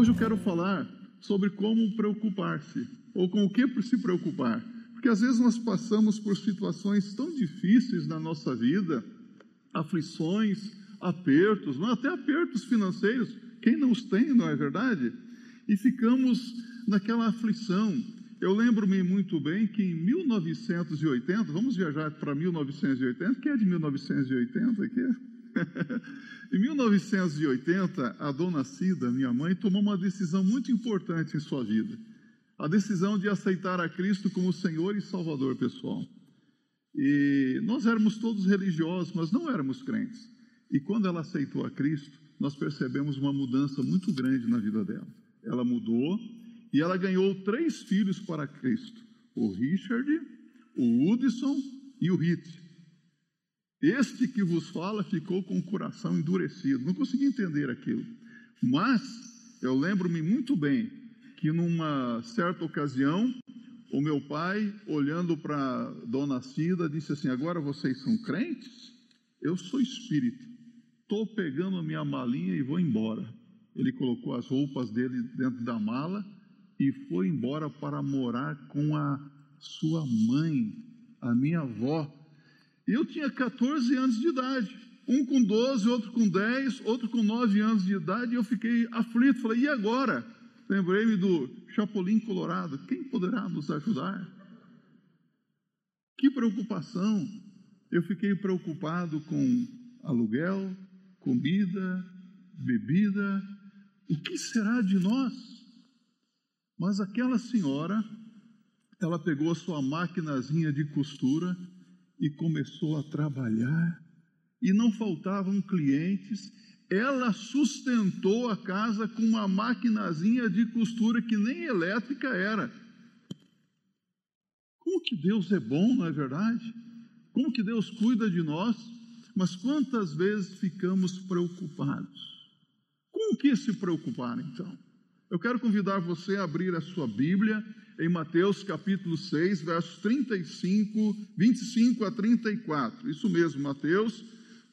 hoje eu quero falar sobre como preocupar-se, ou com o que se preocupar. Porque às vezes nós passamos por situações tão difíceis na nossa vida, aflições, apertos, não, até apertos financeiros, quem não os tem, não é verdade? E ficamos naquela aflição. Eu lembro-me muito bem que em 1980, vamos viajar para 1980, quem é de 1980 aqui? em 1980, a dona Cida, minha mãe, tomou uma decisão muito importante em sua vida. A decisão de aceitar a Cristo como Senhor e Salvador pessoal. E nós éramos todos religiosos, mas não éramos crentes. E quando ela aceitou a Cristo, nós percebemos uma mudança muito grande na vida dela. Ela mudou e ela ganhou três filhos para Cristo: o Richard, o Hudson e o Hit. Este que vos fala ficou com o coração endurecido, não consegui entender aquilo. Mas eu lembro-me muito bem que numa certa ocasião, o meu pai, olhando para Dona Cida, disse assim: Agora vocês são crentes? Eu sou espírita. Estou pegando a minha malinha e vou embora. Ele colocou as roupas dele dentro da mala e foi embora para morar com a sua mãe, a minha avó, eu tinha 14 anos de idade. Um com 12, outro com 10, outro com 9 anos de idade, e eu fiquei aflito. Falei, e agora? Lembrei-me do Chapolin Colorado. Quem poderá nos ajudar? Que preocupação! Eu fiquei preocupado com aluguel, comida, bebida. O que será de nós? Mas aquela senhora, ela pegou a sua maquinazinha de costura e começou a trabalhar, e não faltavam clientes. Ela sustentou a casa com uma maquinazinha de costura que nem elétrica era. Como que Deus é bom, não é verdade? Como que Deus cuida de nós? Mas quantas vezes ficamos preocupados? Com o que se preocupar então? Eu quero convidar você a abrir a sua Bíblia em Mateus capítulo 6, versos 35, 25 a 34. Isso mesmo, Mateus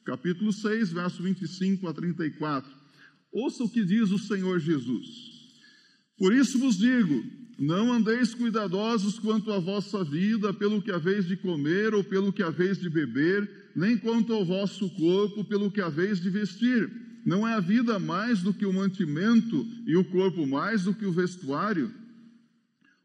capítulo 6, verso 25 a 34. Ouça o que diz o Senhor Jesus. Por isso vos digo: não andeis cuidadosos quanto à vossa vida, pelo que haveis de comer ou pelo que haveis de beber, nem quanto ao vosso corpo, pelo que haveis de vestir. Não é a vida mais do que o mantimento e o corpo mais do que o vestuário?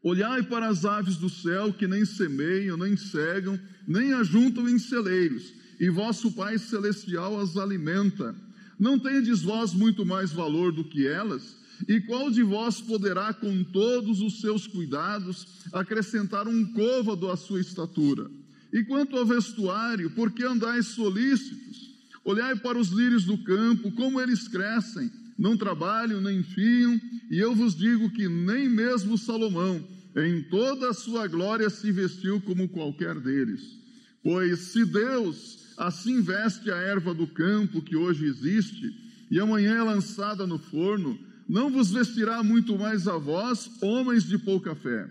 Olhai para as aves do céu que nem semeiam, nem cegam, nem ajuntam em celeiros, e vosso Pai celestial as alimenta. Não tendes vós muito mais valor do que elas? E qual de vós poderá, com todos os seus cuidados, acrescentar um côvado à sua estatura? E quanto ao vestuário, por que andais solícitos? Olhai para os lírios do campo, como eles crescem, não trabalham nem fiam, e eu vos digo que nem mesmo Salomão, em toda a sua glória se vestiu como qualquer deles. Pois se Deus assim veste a erva do campo que hoje existe, e amanhã é lançada no forno, não vos vestirá muito mais a vós, homens de pouca fé.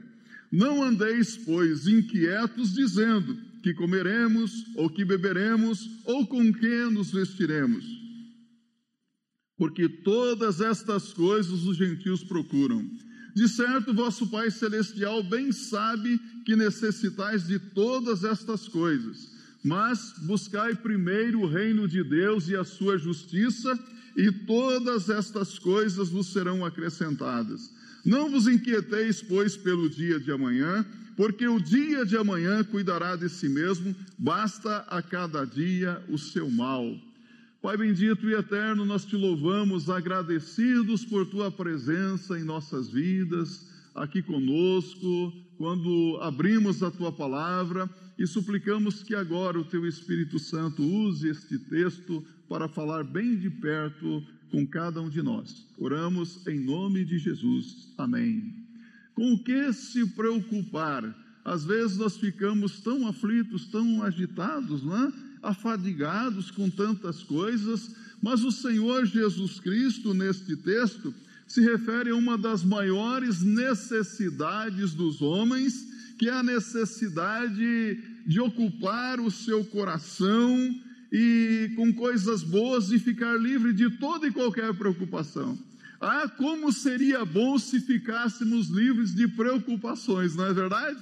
Não andeis, pois, inquietos, dizendo que comeremos, ou que beberemos, ou com que nos vestiremos. Porque todas estas coisas os gentios procuram de certo, vosso Pai Celestial bem sabe que necessitais de todas estas coisas, mas buscai primeiro o reino de Deus e a sua justiça, e todas estas coisas vos serão acrescentadas. Não vos inquieteis, pois, pelo dia de amanhã, porque o dia de amanhã cuidará de si mesmo, basta a cada dia o seu mal. Pai bendito e eterno, nós te louvamos, agradecidos por tua presença em nossas vidas, aqui conosco, quando abrimos a tua palavra e suplicamos que agora o teu Espírito Santo use este texto para falar bem de perto com cada um de nós. Oramos em nome de Jesus. Amém. Com o que se preocupar? Às vezes nós ficamos tão aflitos, tão agitados, não é? Afadigados com tantas coisas, mas o Senhor Jesus Cristo, neste texto, se refere a uma das maiores necessidades dos homens, que é a necessidade de ocupar o seu coração e com coisas boas e ficar livre de toda e qualquer preocupação. Ah, como seria bom se ficássemos livres de preocupações, não é verdade?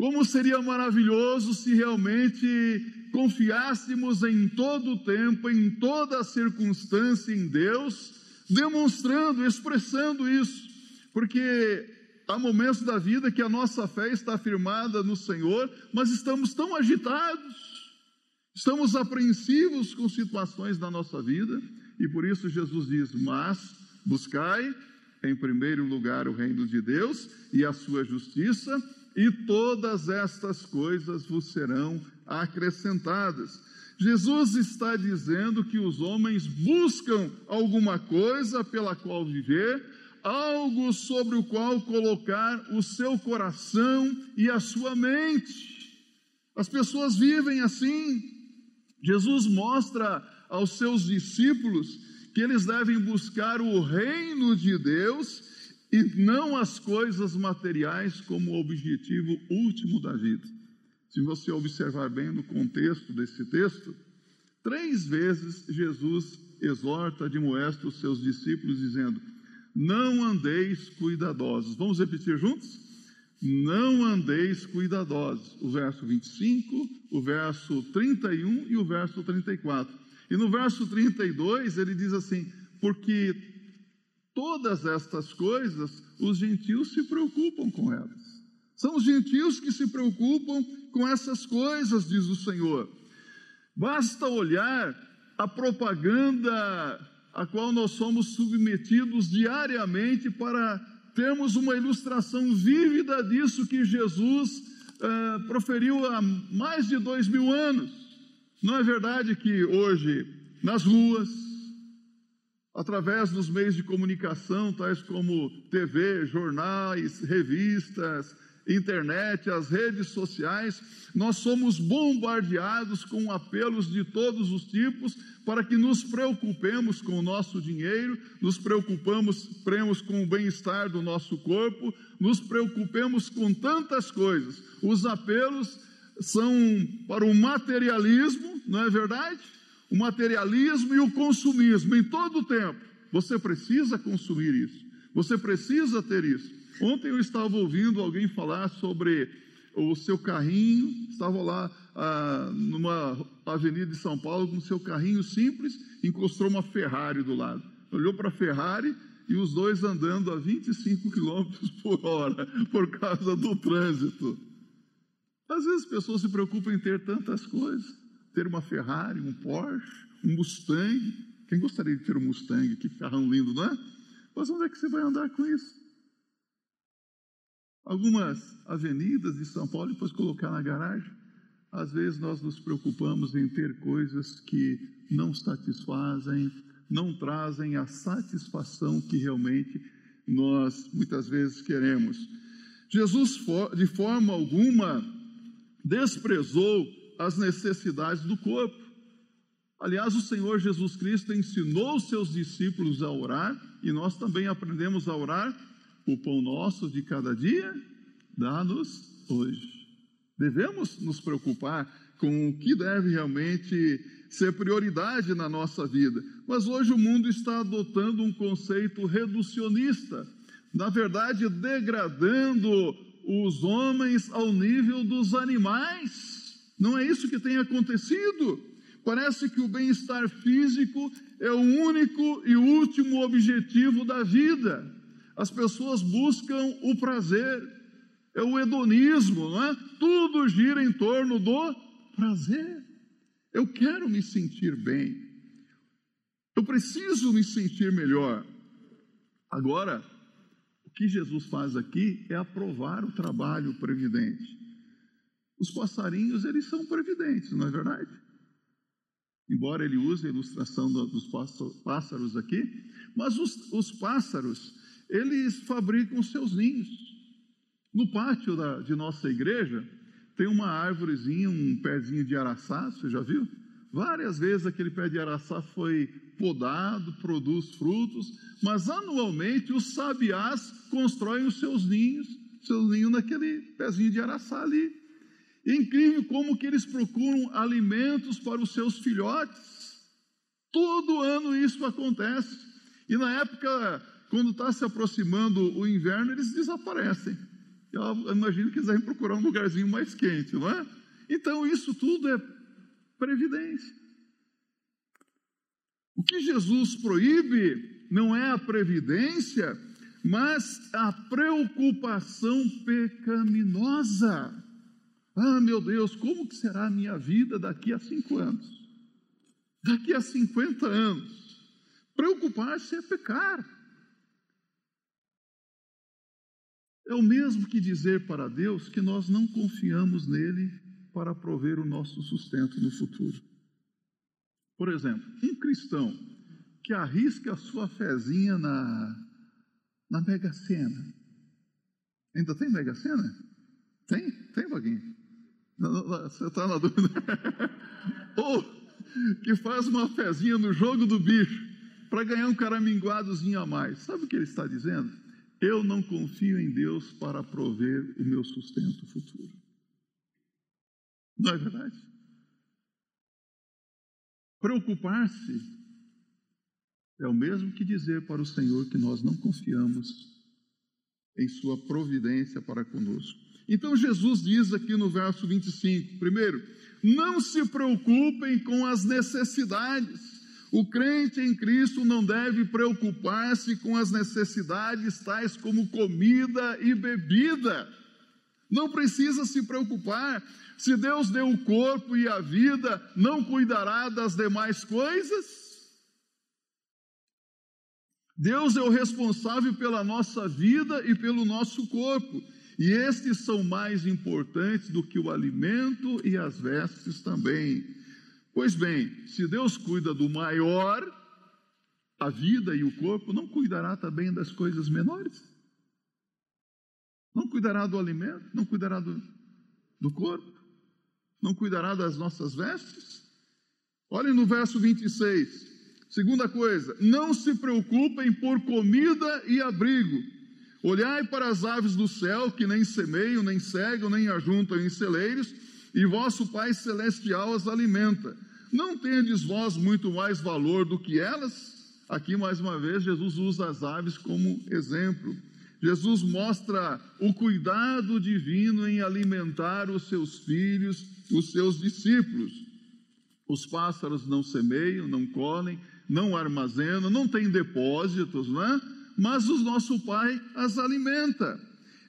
Como seria maravilhoso se realmente confiássemos em todo o tempo, em toda circunstância em Deus, demonstrando, expressando isso, porque há momentos da vida que a nossa fé está firmada no Senhor, mas estamos tão agitados, estamos apreensivos com situações da nossa vida, e por isso Jesus diz: Mas buscai em primeiro lugar o reino de Deus e a sua justiça e todas estas coisas vos serão acrescentadas. Jesus está dizendo que os homens buscam alguma coisa pela qual viver, algo sobre o qual colocar o seu coração e a sua mente. As pessoas vivem assim. Jesus mostra aos seus discípulos que eles devem buscar o reino de Deus e não as coisas materiais como objetivo último da vida. Se você observar bem no contexto desse texto, três vezes Jesus exorta, admoesta os seus discípulos, dizendo: Não andeis cuidadosos. Vamos repetir juntos? Não andeis cuidadosos. O verso 25, o verso 31 e o verso 34. E no verso 32 ele diz assim: Porque Todas estas coisas, os gentios se preocupam com elas. São os gentios que se preocupam com essas coisas, diz o Senhor. Basta olhar a propaganda a qual nós somos submetidos diariamente para termos uma ilustração vívida disso que Jesus uh, proferiu há mais de dois mil anos. Não é verdade que hoje, nas ruas, através dos meios de comunicação, tais como TV, jornais, revistas, internet, as redes sociais, nós somos bombardeados com apelos de todos os tipos para que nos preocupemos com o nosso dinheiro, nos preocupamos premos com o bem-estar do nosso corpo, nos preocupemos com tantas coisas. Os apelos são para o materialismo, não é verdade? O materialismo e o consumismo em todo o tempo. Você precisa consumir isso, você precisa ter isso. Ontem eu estava ouvindo alguém falar sobre o seu carrinho, estava lá ah, numa avenida de São Paulo com seu carrinho simples, encostou uma Ferrari do lado. Olhou para a Ferrari e os dois andando a 25 km por hora por causa do trânsito. Às vezes as pessoas se preocupam em ter tantas coisas ter uma Ferrari, um Porsche, um Mustang. Quem gostaria de ter um Mustang? Que carrão lindo, não é? Mas onde é que você vai andar com isso? Algumas avenidas de São Paulo, depois colocar na garagem. Às vezes nós nos preocupamos em ter coisas que não satisfazem, não trazem a satisfação que realmente nós muitas vezes queremos. Jesus, de forma alguma, desprezou as necessidades do corpo. Aliás, o Senhor Jesus Cristo ensinou os seus discípulos a orar e nós também aprendemos a orar. O pão nosso de cada dia, dá-nos hoje. Devemos nos preocupar com o que deve realmente ser prioridade na nossa vida. Mas hoje o mundo está adotando um conceito reducionista, na verdade, degradando os homens ao nível dos animais. Não é isso que tem acontecido. Parece que o bem-estar físico é o único e último objetivo da vida. As pessoas buscam o prazer, é o hedonismo, não é? Tudo gira em torno do prazer. Eu quero me sentir bem, eu preciso me sentir melhor. Agora, o que Jesus faz aqui é aprovar o trabalho previdente. Os passarinhos, eles são previdentes, não é verdade? Embora ele use a ilustração dos pássaros aqui, mas os, os pássaros, eles fabricam seus ninhos. No pátio da, de nossa igreja, tem uma árvorezinha, um pezinho de araçá, você já viu? Várias vezes aquele pé de araçá foi podado, produz frutos, mas anualmente os sabiás constroem os seus ninhos, seus ninhos naquele pezinho de araçá ali. É incrível como que eles procuram alimentos para os seus filhotes. Todo ano isso acontece. E na época, quando está se aproximando o inverno, eles desaparecem. Eu imagino que eles devem procurar um lugarzinho mais quente, não é? Então, isso tudo é previdência. O que Jesus proíbe não é a previdência, mas a preocupação pecaminosa. Ah, meu Deus, como que será a minha vida daqui a cinco anos? Daqui a 50 anos? Preocupar-se é pecar. É o mesmo que dizer para Deus que nós não confiamos nele para prover o nosso sustento no futuro. Por exemplo, um cristão que arrisca a sua fezinha na, na Mega Sena. Ainda tem Mega Sena? Tem? Tem, Vaguinho? Você está na dúvida? Ou que faz uma fezinha no jogo do bicho para ganhar um caraminguadozinho a mais. Sabe o que ele está dizendo? Eu não confio em Deus para prover o meu sustento futuro. Não é verdade? Preocupar-se é o mesmo que dizer para o Senhor que nós não confiamos em Sua providência para conosco. Então Jesus diz aqui no verso 25: primeiro, não se preocupem com as necessidades. O crente em Cristo não deve preocupar-se com as necessidades tais como comida e bebida. Não precisa se preocupar. Se Deus deu o corpo e a vida, não cuidará das demais coisas? Deus é o responsável pela nossa vida e pelo nosso corpo. E estes são mais importantes do que o alimento e as vestes também. Pois bem, se Deus cuida do maior, a vida e o corpo, não cuidará também das coisas menores? Não cuidará do alimento? Não cuidará do, do corpo? Não cuidará das nossas vestes? Olhem no verso 26. Segunda coisa, não se preocupem por comida e abrigo. Olhai para as aves do céu, que nem semeiam, nem cegam, nem ajuntam em celeiros, e vosso Pai Celestial as alimenta. Não tendes vós muito mais valor do que elas? Aqui, mais uma vez, Jesus usa as aves como exemplo. Jesus mostra o cuidado divino em alimentar os seus filhos, os seus discípulos. Os pássaros não semeiam, não colhem, não armazena, não tem depósitos, não é? Mas o nosso Pai as alimenta.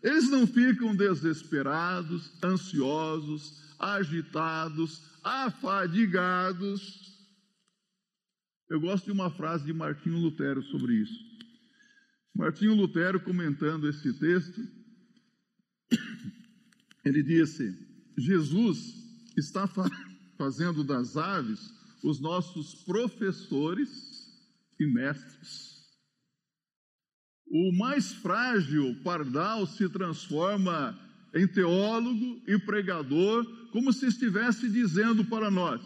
Eles não ficam desesperados, ansiosos, agitados, afadigados. Eu gosto de uma frase de Martinho Lutero sobre isso. Martinho Lutero, comentando esse texto, ele disse: Jesus está fazendo das aves os nossos professores e mestres. O mais frágil pardal se transforma em teólogo e pregador, como se estivesse dizendo para nós: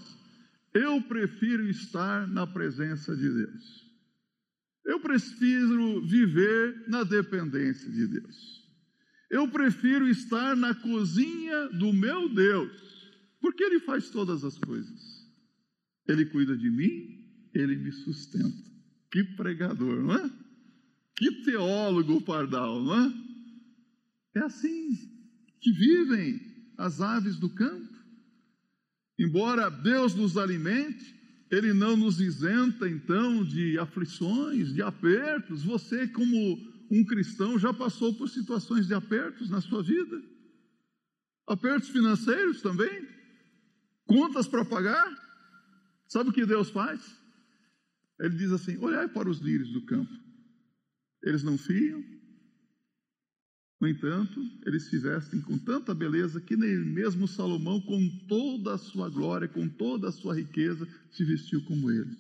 eu prefiro estar na presença de Deus. Eu prefiro viver na dependência de Deus. Eu prefiro estar na cozinha do meu Deus, porque Ele faz todas as coisas. Ele cuida de mim, ele me sustenta. Que pregador, não é? Que teólogo pardal, não é? É assim que vivem as aves do campo. Embora Deus nos alimente, Ele não nos isenta então de aflições, de apertos. Você, como um cristão, já passou por situações de apertos na sua vida? Apertos financeiros também? Contas para pagar? Sabe o que Deus faz? Ele diz assim: olhai para os lírios do campo. Eles não fiam, no entanto, eles se vestem com tanta beleza que nem mesmo Salomão, com toda a sua glória, com toda a sua riqueza, se vestiu como eles.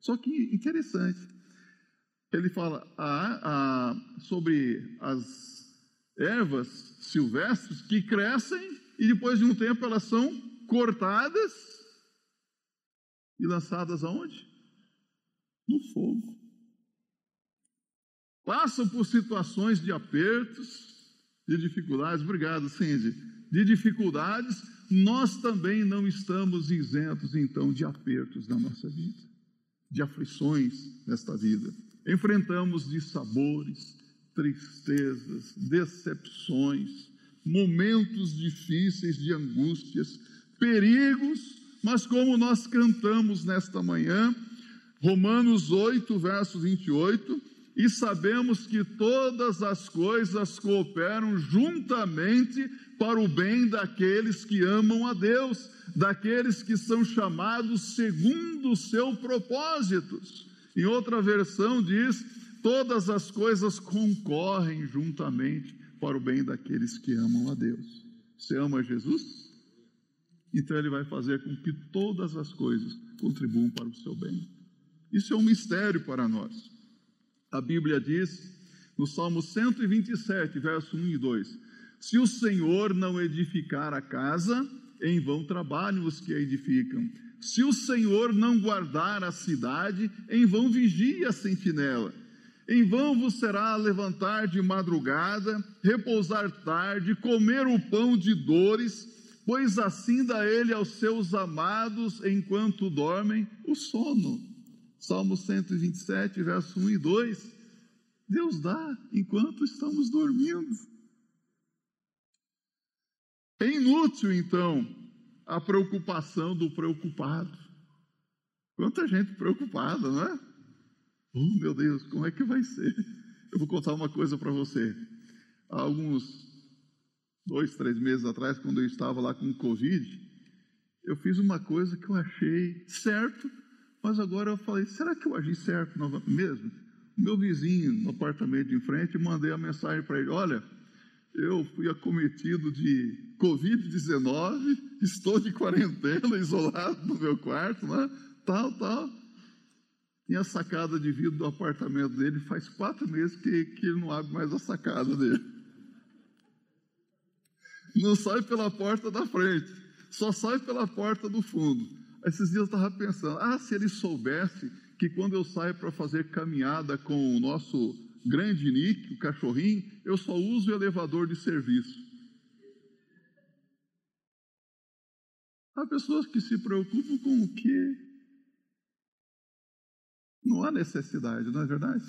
Só que interessante, ele fala ah, ah, sobre as ervas silvestres que crescem e depois de um tempo elas são cortadas e lançadas aonde? No fogo. Passam por situações de apertos, de dificuldades. Obrigado, Cindy. De dificuldades, nós também não estamos isentos, então, de apertos na nossa vida. de aflições nesta vida. Enfrentamos dissabores, tristezas, decepções, momentos difíceis de angústias, perigos, mas como nós cantamos nesta manhã, Romanos 8, verso 28, e sabemos que todas as coisas cooperam juntamente para o bem daqueles que amam a Deus, daqueles que são chamados segundo o seu propósitos. Em outra versão diz: todas as coisas concorrem juntamente para o bem daqueles que amam a Deus. Você ama Jesus? Então ele vai fazer com que todas as coisas contribuam para o seu bem. Isso é um mistério para nós. A Bíblia diz no Salmo 127, verso 1 e 2: Se o Senhor não edificar a casa, em vão trabalham os que a edificam. Se o Senhor não guardar a cidade, em vão vigia a sentinela. Em vão vos será levantar de madrugada, repousar tarde, comer o pão de dores, pois assim dá ele aos seus amados enquanto dormem o sono. Salmo 127, verso 1 e 2. Deus dá enquanto estamos dormindo. É inútil, então, a preocupação do preocupado. Quanta gente preocupada, não é? Oh, meu Deus, como é que vai ser? Eu vou contar uma coisa para você. Há alguns dois, três meses atrás, quando eu estava lá com o Covid, eu fiz uma coisa que eu achei certo, mas agora eu falei, será que eu agi certo mesmo? Meu vizinho no apartamento de frente, mandei a mensagem para ele, olha, eu fui acometido de Covid-19, estou de quarentena, isolado no meu quarto, né? tal, tal. Tem a sacada de vidro do apartamento dele, faz quatro meses que, que ele não abre mais a sacada dele. Não sai pela porta da frente, só sai pela porta do fundo. Esses dias eu estava pensando, ah, se ele soubesse que quando eu saio para fazer caminhada com o nosso grande Nick, o cachorrinho, eu só uso o elevador de serviço. Há pessoas que se preocupam com o que não há necessidade, não é verdade?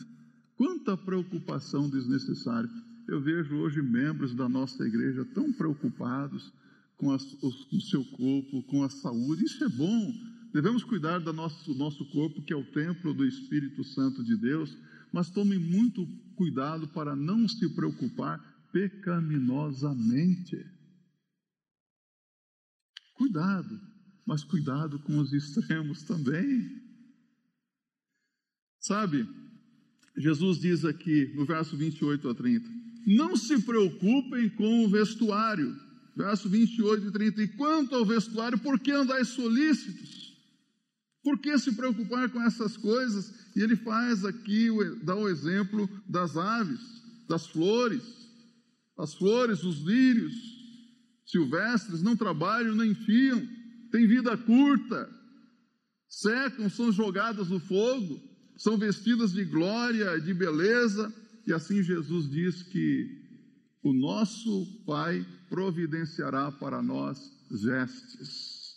Quanta preocupação desnecessária. Eu vejo hoje membros da nossa igreja tão preocupados com, a, o seu corpo, com a saúde. Isso é bom. Devemos cuidar do nosso, nosso corpo, que é o templo do Espírito Santo de Deus, mas tome muito cuidado para não se preocupar pecaminosamente. Cuidado, mas cuidado com os extremos também. Sabe, Jesus diz aqui no verso 28 a 30: Não se preocupem com o vestuário. Verso 28 e 30. E quanto ao vestuário, por que andais solícitos? Por que se preocupar com essas coisas? E ele faz aqui, dá o exemplo das aves, das flores. As flores, os lírios silvestres não trabalham nem fiam, têm vida curta, secam, são jogadas no fogo são vestidas de glória, de beleza, e assim Jesus diz que o nosso Pai providenciará para nós vestes.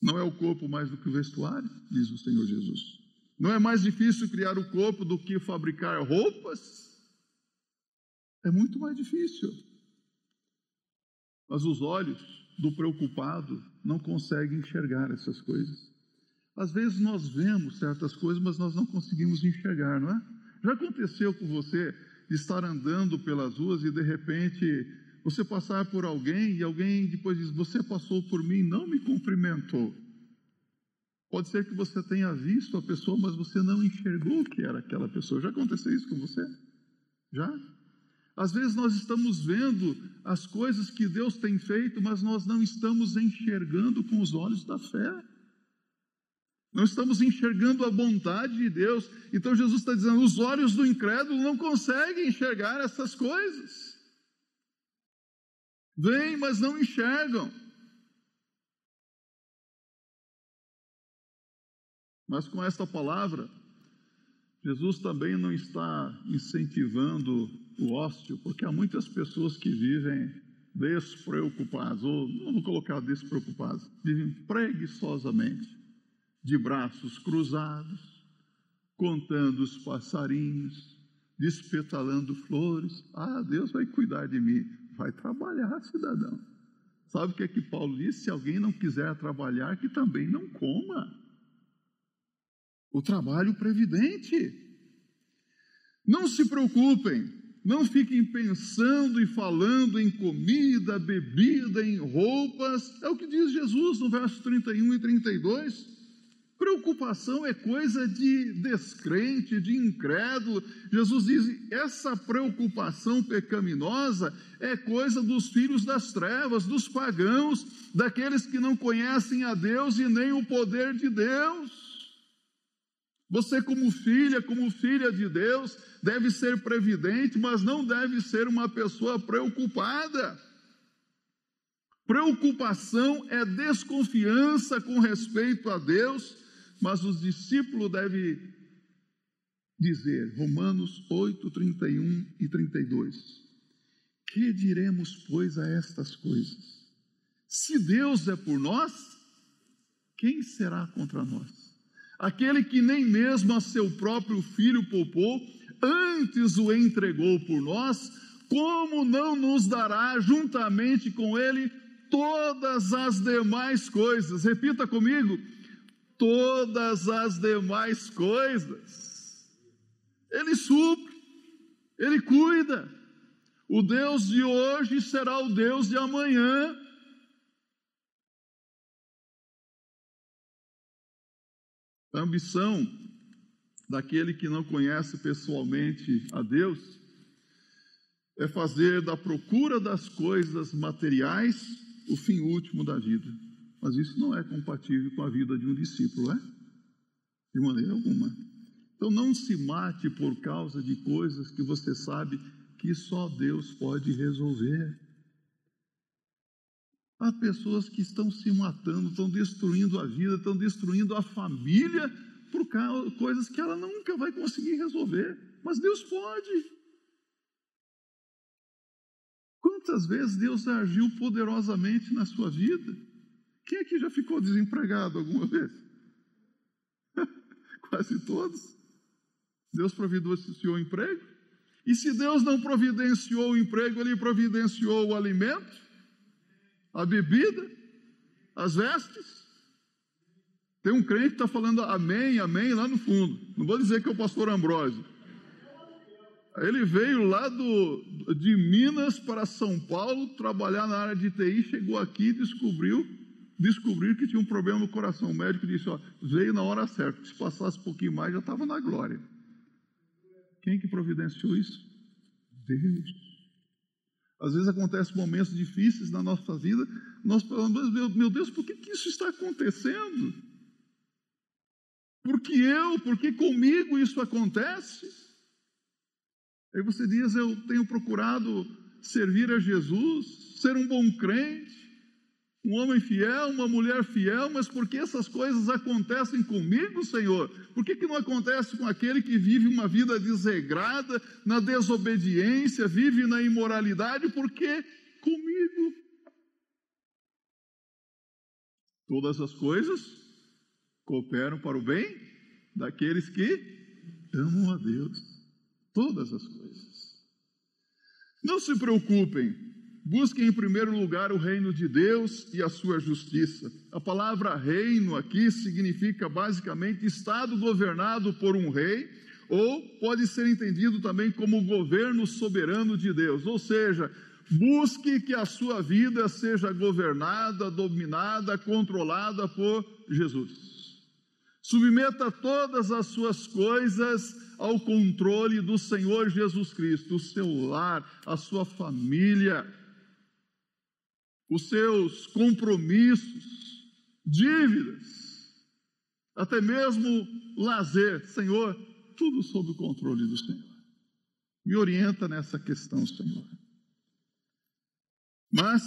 Não é o corpo mais do que o vestuário, diz o Senhor Jesus. Não é mais difícil criar o corpo do que fabricar roupas? É muito mais difícil. Mas os olhos do preocupado não conseguem enxergar essas coisas. Às vezes nós vemos certas coisas, mas nós não conseguimos enxergar, não é? Já aconteceu com você estar andando pelas ruas e de repente você passar por alguém e alguém depois diz: Você passou por mim não me cumprimentou. Pode ser que você tenha visto a pessoa, mas você não enxergou que era aquela pessoa. Já aconteceu isso com você? Já? Às vezes nós estamos vendo as coisas que Deus tem feito, mas nós não estamos enxergando com os olhos da fé. Não estamos enxergando a bondade de Deus. Então Jesus está dizendo: os olhos do incrédulo não conseguem enxergar essas coisas. Vêm, mas não enxergam. Mas com esta palavra, Jesus também não está incentivando o ócio, porque há muitas pessoas que vivem despreocupadas, ou não vou colocar despreocupadas, vivem preguiçosamente de braços cruzados, contando os passarinhos, despetalando flores. Ah, Deus vai cuidar de mim. Vai trabalhar, cidadão. Sabe o que é que Paulo disse? Se alguém não quiser trabalhar, que também não coma. O trabalho previdente. Não se preocupem, não fiquem pensando e falando em comida, bebida, em roupas. É o que diz Jesus no verso 31 e 32. Preocupação é coisa de descrente, de incrédulo. Jesus diz: essa preocupação pecaminosa é coisa dos filhos das trevas, dos pagãos, daqueles que não conhecem a Deus e nem o poder de Deus. Você, como filha, como filha de Deus, deve ser previdente, mas não deve ser uma pessoa preocupada. Preocupação é desconfiança com respeito a Deus mas os discípulos devem dizer, Romanos 8, 31 e 32. Que diremos, pois, a estas coisas? Se Deus é por nós, quem será contra nós? Aquele que nem mesmo a seu próprio filho poupou, antes o entregou por nós, como não nos dará juntamente com ele todas as demais coisas? Repita comigo: todas as demais coisas. Ele supre, ele cuida. O Deus de hoje será o Deus de amanhã. A ambição daquele que não conhece pessoalmente a Deus é fazer da procura das coisas materiais o fim último da vida. Mas isso não é compatível com a vida de um discípulo, é? De maneira alguma. Então não se mate por causa de coisas que você sabe que só Deus pode resolver. Há pessoas que estão se matando, estão destruindo a vida, estão destruindo a família por causa, coisas que ela nunca vai conseguir resolver. Mas Deus pode. Quantas vezes Deus agiu poderosamente na sua vida? Quem aqui já ficou desempregado alguma vez? Quase todos. Deus providenciou o emprego. E se Deus não providenciou o emprego, Ele providenciou o alimento, a bebida, as vestes. Tem um crente que está falando amém, amém lá no fundo. Não vou dizer que é o pastor Ambrósio. Ele veio lá do, de Minas para São Paulo trabalhar na área de TI, chegou aqui e descobriu descobriram que tinha um problema no coração. O médico disse: ó, veio na hora certa, se passasse um pouquinho mais já estava na glória. Quem que providenciou isso? Deus. Às vezes acontecem momentos difíceis na nossa vida, nós falamos, meu Deus, por que, que isso está acontecendo? Por que eu, por que comigo isso acontece? Aí você diz, eu tenho procurado servir a Jesus, ser um bom crente, um homem fiel, uma mulher fiel, mas por que essas coisas acontecem comigo, Senhor? Por que, que não acontece com aquele que vive uma vida desregrada, na desobediência, vive na imoralidade? Por que comigo? Todas as coisas cooperam para o bem daqueles que amam a Deus. Todas as coisas. Não se preocupem Busquem em primeiro lugar o reino de Deus e a sua justiça. A palavra reino aqui significa basicamente estado governado por um rei, ou pode ser entendido também como governo soberano de Deus. Ou seja, busque que a sua vida seja governada, dominada, controlada por Jesus. Submeta todas as suas coisas ao controle do Senhor Jesus Cristo, o seu lar, a sua família os seus compromissos, dívidas, até mesmo lazer. Senhor, tudo sob o controle do Senhor. Me orienta nessa questão, Senhor. Mas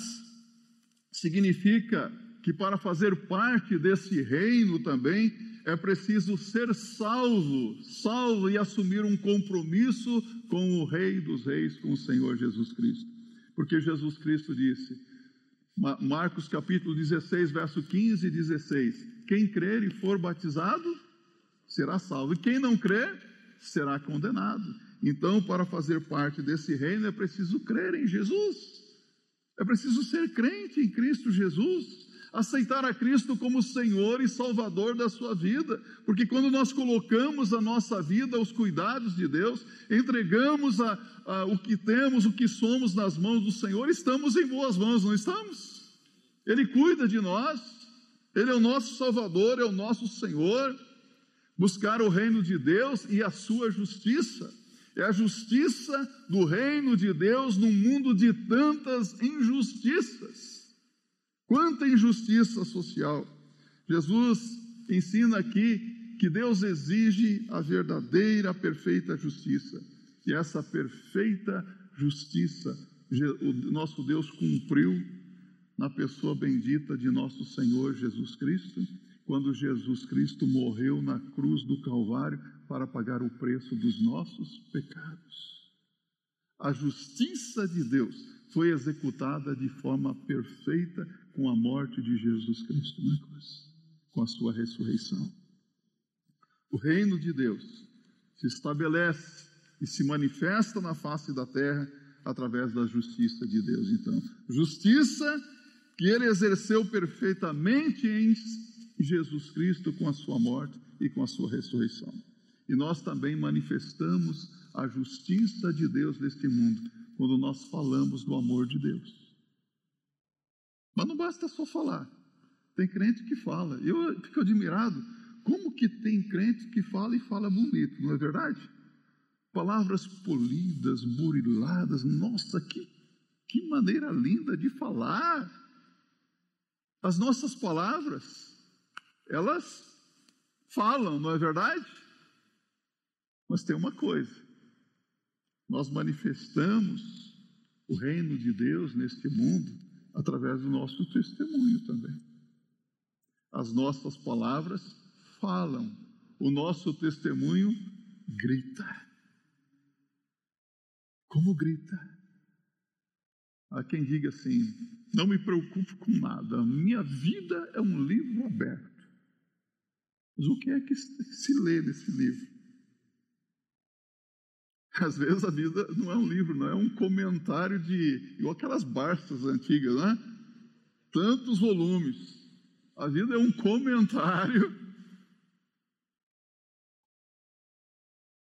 significa que para fazer parte desse reino também é preciso ser salvo, salvo e assumir um compromisso com o Rei dos Reis, com o Senhor Jesus Cristo. Porque Jesus Cristo disse: Marcos capítulo 16, verso 15 e 16. quem crer e for batizado será salvo, e quem não crer será condenado. Então, para fazer parte desse reino é preciso crer em Jesus, é preciso ser crente em Cristo Jesus aceitar a Cristo como Senhor e Salvador da sua vida, porque quando nós colocamos a nossa vida aos cuidados de Deus, entregamos a, a, o que temos, o que somos nas mãos do Senhor, estamos em boas mãos, não estamos? Ele cuida de nós, Ele é o nosso Salvador, é o nosso Senhor. Buscar o reino de Deus e a sua justiça. É a justiça do reino de Deus num mundo de tantas injustiças. Quanta injustiça social! Jesus ensina aqui que Deus exige a verdadeira, perfeita justiça. E essa perfeita justiça o nosso Deus cumpriu na pessoa bendita de nosso Senhor Jesus Cristo, quando Jesus Cristo morreu na cruz do Calvário para pagar o preço dos nossos pecados. A justiça de Deus foi executada de forma perfeita com a morte de Jesus Cristo na cruz, com a sua ressurreição. O reino de Deus se estabelece e se manifesta na face da terra através da justiça de Deus. Então, justiça que ele exerceu perfeitamente em Jesus Cristo com a sua morte e com a sua ressurreição. E nós também manifestamos a justiça de Deus neste mundo quando nós falamos do amor de Deus. Mas não basta só falar. Tem crente que fala. Eu fico admirado. Como que tem crente que fala e fala bonito, não é verdade? Palavras polidas, buriladas. Nossa, que, que maneira linda de falar. As nossas palavras, elas falam, não é verdade? Mas tem uma coisa. Nós manifestamos o reino de Deus neste mundo através do nosso testemunho também. As nossas palavras falam, o nosso testemunho grita. Como grita? Há quem diga assim: não me preocupo com nada, minha vida é um livro aberto. Mas o que é que se lê nesse livro? Às vezes a vida não é um livro, não é um comentário de. igual aquelas Barças antigas, né? Tantos volumes. A vida é um comentário.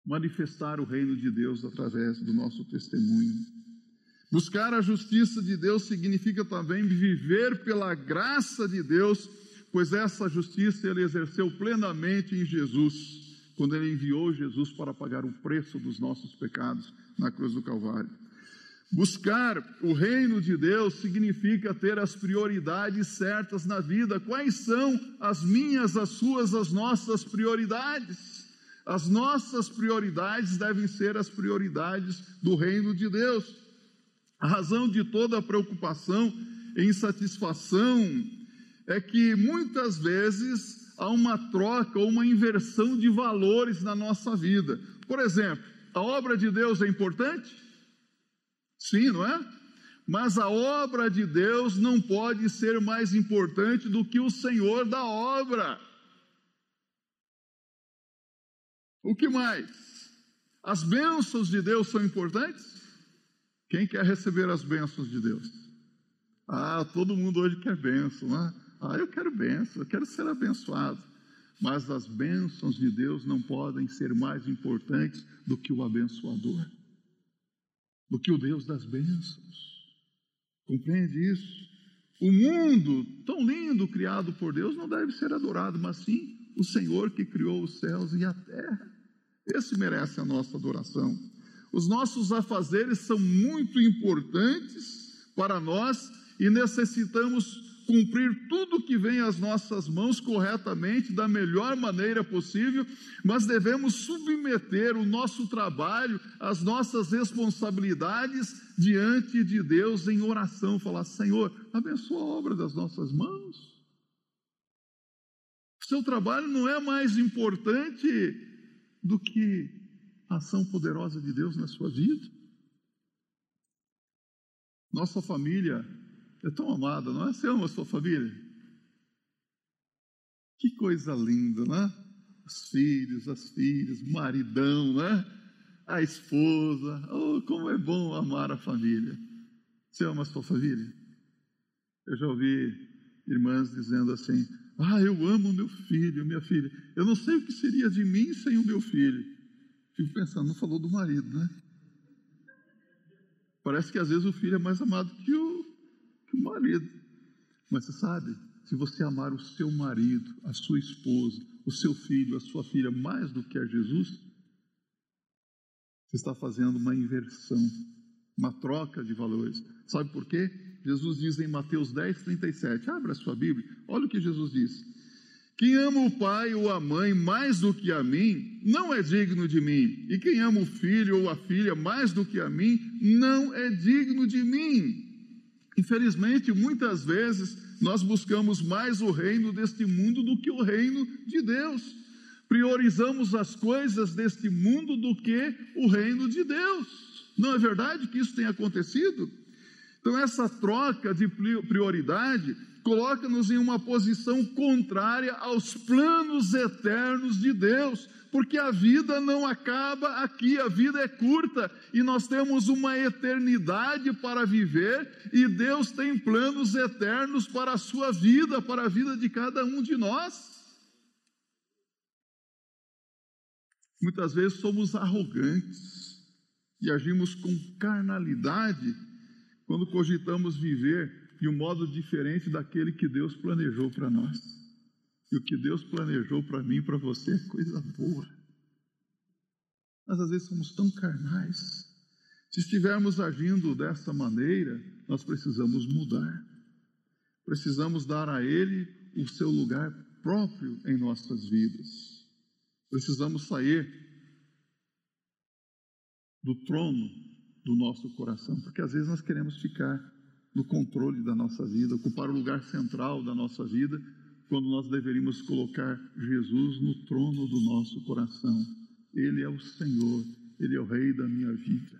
Manifestar o reino de Deus através do nosso testemunho. Buscar a justiça de Deus significa também viver pela graça de Deus, pois essa justiça ele exerceu plenamente em Jesus quando ele enviou Jesus para pagar o preço dos nossos pecados na cruz do Calvário. Buscar o reino de Deus significa ter as prioridades certas na vida. Quais são as minhas, as suas, as nossas prioridades? As nossas prioridades devem ser as prioridades do reino de Deus. A razão de toda a preocupação e insatisfação é que muitas vezes há uma troca ou uma inversão de valores na nossa vida. Por exemplo, a obra de Deus é importante? Sim, não é? Mas a obra de Deus não pode ser mais importante do que o Senhor da obra. O que mais? As bênçãos de Deus são importantes? Quem quer receber as bênçãos de Deus? Ah, todo mundo hoje quer bênção, né? Ah, eu quero bênção, eu quero ser abençoado. Mas as bênçãos de Deus não podem ser mais importantes do que o abençoador, do que o Deus das bênçãos. Compreende isso? O mundo tão lindo criado por Deus não deve ser adorado, mas sim o Senhor que criou os céus e a terra. Esse merece a nossa adoração. Os nossos afazeres são muito importantes para nós e necessitamos cumprir tudo que vem às nossas mãos corretamente, da melhor maneira possível, mas devemos submeter o nosso trabalho, as nossas responsabilidades diante de Deus em oração, falar: Senhor, abençoa a obra das nossas mãos. Seu trabalho não é mais importante do que a ação poderosa de Deus na sua vida. Nossa família é tão amada, não é? Você ama a sua família? Que coisa linda, né? Os filhos, as filhas, o maridão, né? A esposa. Oh, como é bom amar a família. Você ama a sua família? Eu já ouvi irmãs dizendo assim: Ah, eu amo meu filho, minha filha. Eu não sei o que seria de mim sem o meu filho. Fico pensando, não falou do marido, né? Parece que às vezes o filho é mais amado que o, marido. Mas você sabe, se você amar o seu marido, a sua esposa, o seu filho, a sua filha mais do que a Jesus, você está fazendo uma inversão, uma troca de valores. Sabe por quê? Jesus diz em Mateus 10, 37. Abra a sua Bíblia, olha o que Jesus diz. Quem ama o pai ou a mãe mais do que a mim, não é digno de mim. E quem ama o filho ou a filha mais do que a mim, não é digno de mim. Infelizmente, muitas vezes, nós buscamos mais o reino deste mundo do que o reino de Deus. Priorizamos as coisas deste mundo do que o reino de Deus. Não é verdade que isso tem acontecido? Então, essa troca de prioridade coloca-nos em uma posição contrária aos planos eternos de Deus, porque a vida não acaba aqui, a vida é curta e nós temos uma eternidade para viver e Deus tem planos eternos para a sua vida, para a vida de cada um de nós. Muitas vezes somos arrogantes e agimos com carnalidade quando cogitamos viver de um modo diferente daquele que Deus planejou para nós. E o que Deus planejou para mim e para você é coisa boa. Mas às vezes somos tão carnais. Se estivermos agindo dessa maneira, nós precisamos mudar. Precisamos dar a Ele o seu lugar próprio em nossas vidas. Precisamos sair do trono do nosso coração, porque às vezes nós queremos ficar no controle da nossa vida, ocupar o lugar central da nossa vida, quando nós deveríamos colocar Jesus no trono do nosso coração. Ele é o Senhor, Ele é o Rei da minha vida.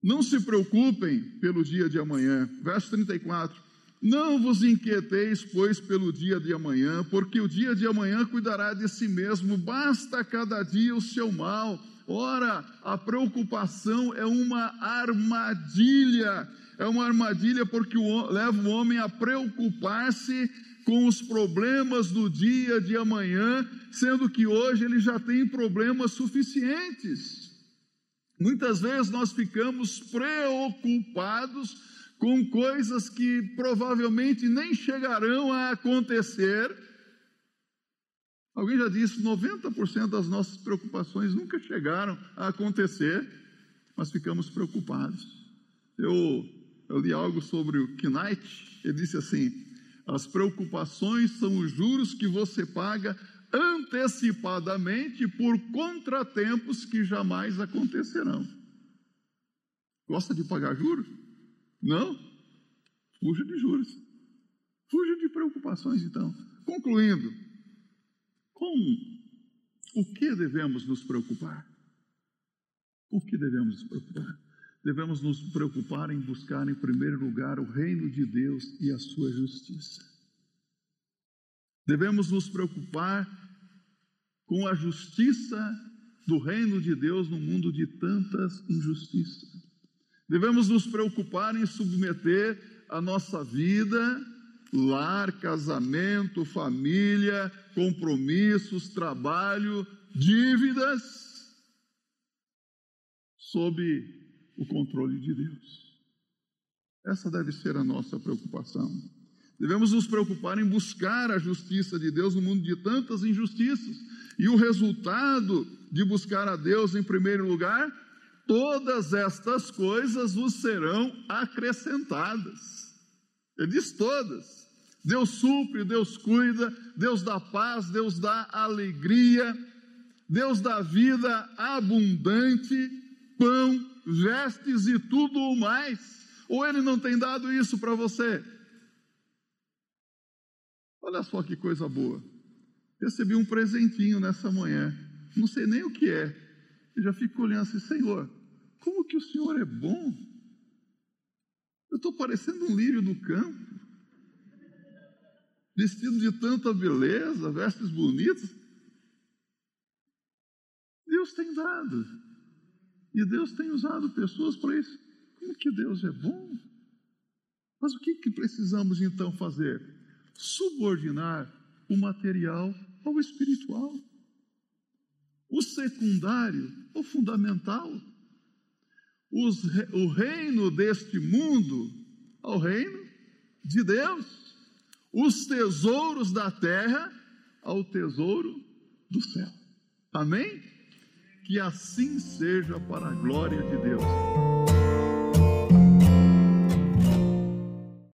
Não se preocupem pelo dia de amanhã. Verso 34. Não vos inquieteis, pois, pelo dia de amanhã, porque o dia de amanhã cuidará de si mesmo, basta cada dia o seu mal. Ora, a preocupação é uma armadilha, é uma armadilha porque leva o homem a preocupar-se com os problemas do dia de amanhã, sendo que hoje ele já tem problemas suficientes. Muitas vezes nós ficamos preocupados com coisas que provavelmente nem chegarão a acontecer Alguém já disse: 90% das nossas preocupações nunca chegaram a acontecer, mas ficamos preocupados. Eu, eu li algo sobre o Knight, ele disse assim: as preocupações são os juros que você paga antecipadamente por contratempos que jamais acontecerão. Gosta de pagar juros? Não? Fuja de juros. Fuja de preocupações, então. Concluindo, com o que devemos nos preocupar? O que devemos nos preocupar? Devemos nos preocupar em buscar, em primeiro lugar, o reino de Deus e a sua justiça. Devemos nos preocupar com a justiça do reino de Deus no mundo de tantas injustiças. Devemos nos preocupar em submeter a nossa vida lar, casamento, família, compromissos, trabalho, dívidas, sob o controle de Deus. Essa deve ser a nossa preocupação. Devemos nos preocupar em buscar a justiça de Deus no mundo de tantas injustiças. E o resultado de buscar a Deus em primeiro lugar, todas estas coisas vos serão acrescentadas. Ele diz todas. Deus supre, Deus cuida, Deus dá paz, Deus dá alegria, Deus dá vida abundante, pão, vestes e tudo o mais. Ou Ele não tem dado isso para você? Olha só que coisa boa. Recebi um presentinho nessa manhã. Não sei nem o que é. Eu já fico olhando assim, Senhor, como que o Senhor é bom? Eu estou parecendo um lírio do campo. vestido de tanta beleza, vestes bonitas. Deus tem dado. E Deus tem usado pessoas para isso. Como que Deus é bom? Mas o que, que precisamos então fazer? Subordinar o material ao espiritual, o secundário ao fundamental, Os, o reino deste mundo ao reino de Deus, os tesouros da terra ao tesouro do céu. Amém? Que assim seja para a glória de Deus.